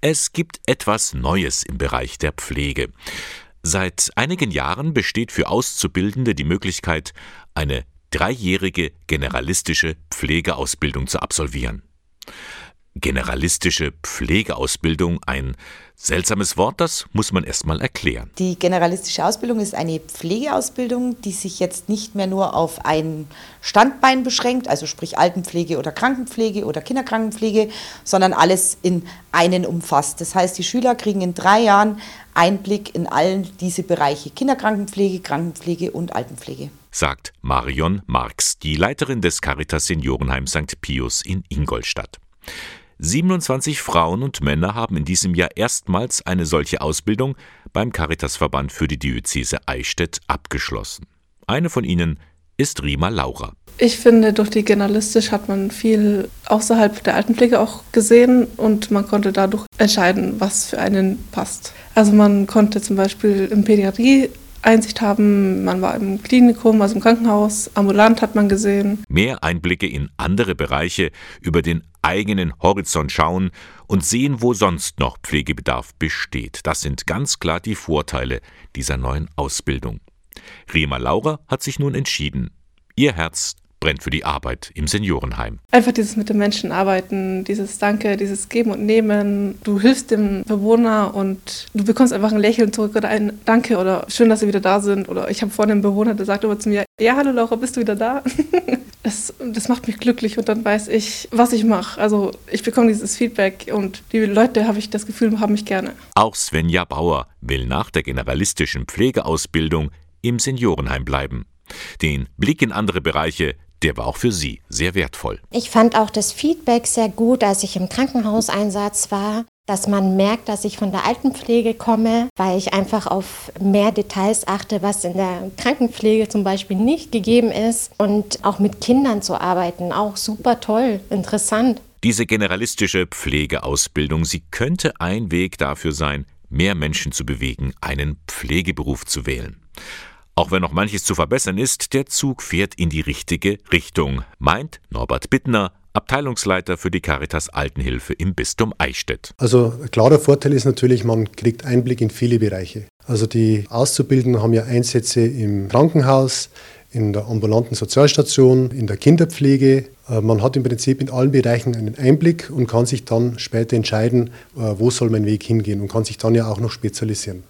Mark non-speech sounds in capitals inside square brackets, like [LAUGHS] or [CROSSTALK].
Es gibt etwas Neues im Bereich der Pflege. Seit einigen Jahren besteht für Auszubildende die Möglichkeit, eine dreijährige generalistische Pflegeausbildung zu absolvieren. Generalistische Pflegeausbildung, ein seltsames Wort, das muss man erstmal erklären. Die generalistische Ausbildung ist eine Pflegeausbildung, die sich jetzt nicht mehr nur auf ein Standbein beschränkt, also sprich Altenpflege oder Krankenpflege oder Kinderkrankenpflege, sondern alles in einen umfasst. Das heißt, die Schüler kriegen in drei Jahren Einblick in all diese Bereiche Kinderkrankenpflege, Krankenpflege und Altenpflege. Sagt Marion Marx, die Leiterin des Caritas Seniorenheim St. Pius in Ingolstadt. 27 Frauen und Männer haben in diesem Jahr erstmals eine solche Ausbildung beim Caritasverband für die Diözese Eichstätt abgeschlossen. Eine von ihnen ist Rima Laura. Ich finde, durch die Generalistisch hat man viel außerhalb der Altenpflege auch gesehen und man konnte dadurch entscheiden, was für einen passt. Also man konnte zum Beispiel im Pädiatrie Einsicht haben. Man war im Klinikum, also im Krankenhaus, ambulant hat man gesehen. Mehr Einblicke in andere Bereiche über den eigenen Horizont schauen und sehen, wo sonst noch Pflegebedarf besteht. Das sind ganz klar die Vorteile dieser neuen Ausbildung. Rima Laura hat sich nun entschieden. Ihr Herz brennt für die Arbeit im Seniorenheim. Einfach dieses mit den Menschen arbeiten, dieses Danke, dieses Geben und Nehmen. Du hilfst dem Bewohner und du bekommst einfach ein Lächeln zurück oder ein Danke oder schön, dass sie wieder da sind. Oder ich habe vorhin einen Bewohner, der sagt immer zu mir, ja, hallo Laura, bist du wieder da? [LAUGHS] das, das macht mich glücklich und dann weiß ich, was ich mache. Also ich bekomme dieses Feedback und die Leute, habe ich das Gefühl, haben mich gerne. Auch Svenja Bauer will nach der generalistischen Pflegeausbildung im Seniorenheim bleiben. Den Blick in andere Bereiche der war auch für Sie sehr wertvoll. Ich fand auch das Feedback sehr gut, als ich im Krankenhauseinsatz war, dass man merkt, dass ich von der Altenpflege komme, weil ich einfach auf mehr Details achte, was in der Krankenpflege zum Beispiel nicht gegeben ist. Und auch mit Kindern zu arbeiten, auch super toll, interessant. Diese generalistische Pflegeausbildung, sie könnte ein Weg dafür sein, mehr Menschen zu bewegen, einen Pflegeberuf zu wählen. Auch wenn noch manches zu verbessern ist, der Zug fährt in die richtige Richtung, meint Norbert Bittner, Abteilungsleiter für die Caritas Altenhilfe im Bistum Eichstätt. Also ein klarer Vorteil ist natürlich, man kriegt Einblick in viele Bereiche. Also die Auszubildenden haben ja Einsätze im Krankenhaus, in der ambulanten Sozialstation, in der Kinderpflege. Äh, man hat im Prinzip in allen Bereichen einen Einblick und kann sich dann später entscheiden, äh, wo soll mein Weg hingehen und kann sich dann ja auch noch spezialisieren.